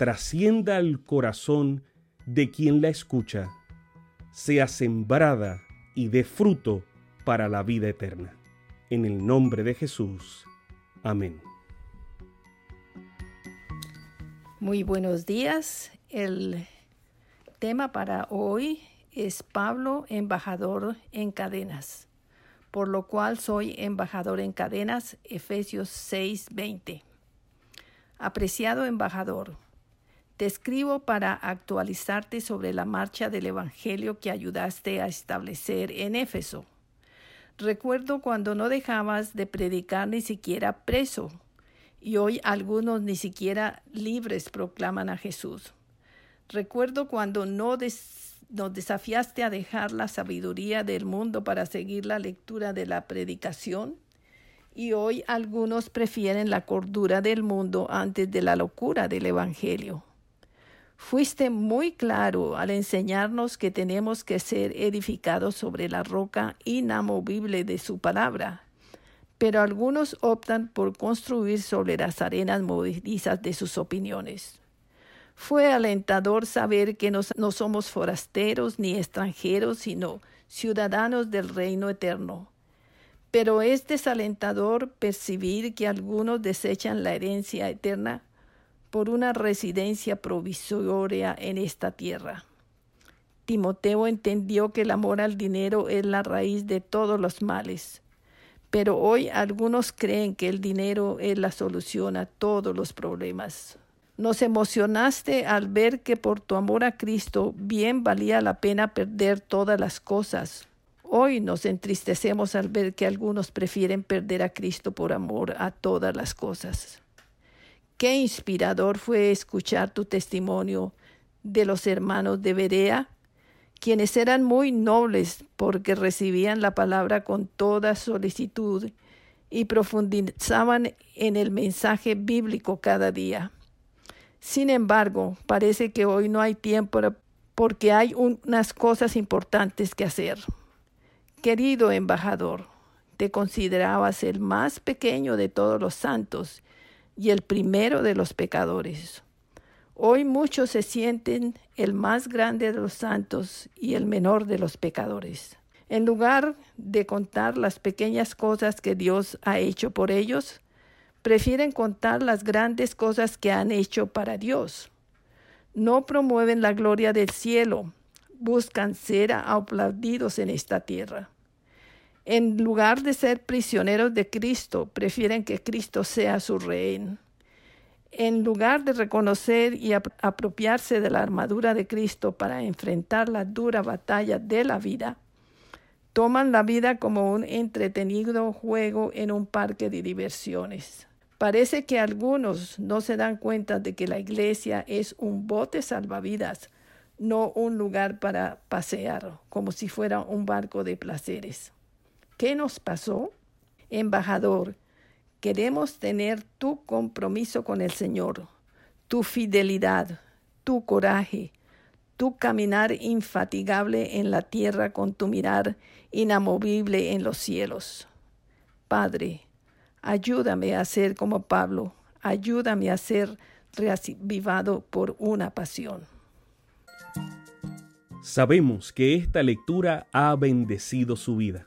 trascienda al corazón de quien la escucha, sea sembrada y dé fruto para la vida eterna. En el nombre de Jesús. Amén. Muy buenos días. El tema para hoy es Pablo, embajador en cadenas, por lo cual soy embajador en cadenas, Efesios 6:20. Apreciado embajador, te escribo para actualizarte sobre la marcha del Evangelio que ayudaste a establecer en Éfeso. Recuerdo cuando no dejabas de predicar ni siquiera preso, y hoy algunos ni siquiera libres proclaman a Jesús. Recuerdo cuando no nos desafiaste a dejar la sabiduría del mundo para seguir la lectura de la predicación, y hoy algunos prefieren la cordura del mundo antes de la locura del Evangelio. Fuiste muy claro al enseñarnos que tenemos que ser edificados sobre la roca inamovible de su palabra, pero algunos optan por construir sobre las arenas movedizas de sus opiniones. Fue alentador saber que no somos forasteros ni extranjeros, sino ciudadanos del reino eterno. Pero es desalentador percibir que algunos desechan la herencia eterna por una residencia provisoria en esta tierra. Timoteo entendió que el amor al dinero es la raíz de todos los males, pero hoy algunos creen que el dinero es la solución a todos los problemas. Nos emocionaste al ver que por tu amor a Cristo bien valía la pena perder todas las cosas. Hoy nos entristecemos al ver que algunos prefieren perder a Cristo por amor a todas las cosas. Qué inspirador fue escuchar tu testimonio de los hermanos de Berea, quienes eran muy nobles porque recibían la palabra con toda solicitud y profundizaban en el mensaje bíblico cada día. Sin embargo, parece que hoy no hay tiempo porque hay unas cosas importantes que hacer. Querido embajador, te considerabas el más pequeño de todos los santos y el primero de los pecadores. Hoy muchos se sienten el más grande de los santos y el menor de los pecadores. En lugar de contar las pequeñas cosas que Dios ha hecho por ellos, prefieren contar las grandes cosas que han hecho para Dios. No promueven la gloria del cielo, buscan ser aplaudidos en esta tierra. En lugar de ser prisioneros de Cristo, prefieren que Cristo sea su rey. En lugar de reconocer y apropiarse de la armadura de Cristo para enfrentar la dura batalla de la vida, toman la vida como un entretenido juego en un parque de diversiones. Parece que algunos no se dan cuenta de que la iglesia es un bote salvavidas, no un lugar para pasear, como si fuera un barco de placeres. ¿Qué nos pasó? Embajador, queremos tener tu compromiso con el Señor, tu fidelidad, tu coraje, tu caminar infatigable en la tierra con tu mirar inamovible en los cielos. Padre, ayúdame a ser como Pablo, ayúdame a ser reavivado por una pasión. Sabemos que esta lectura ha bendecido su vida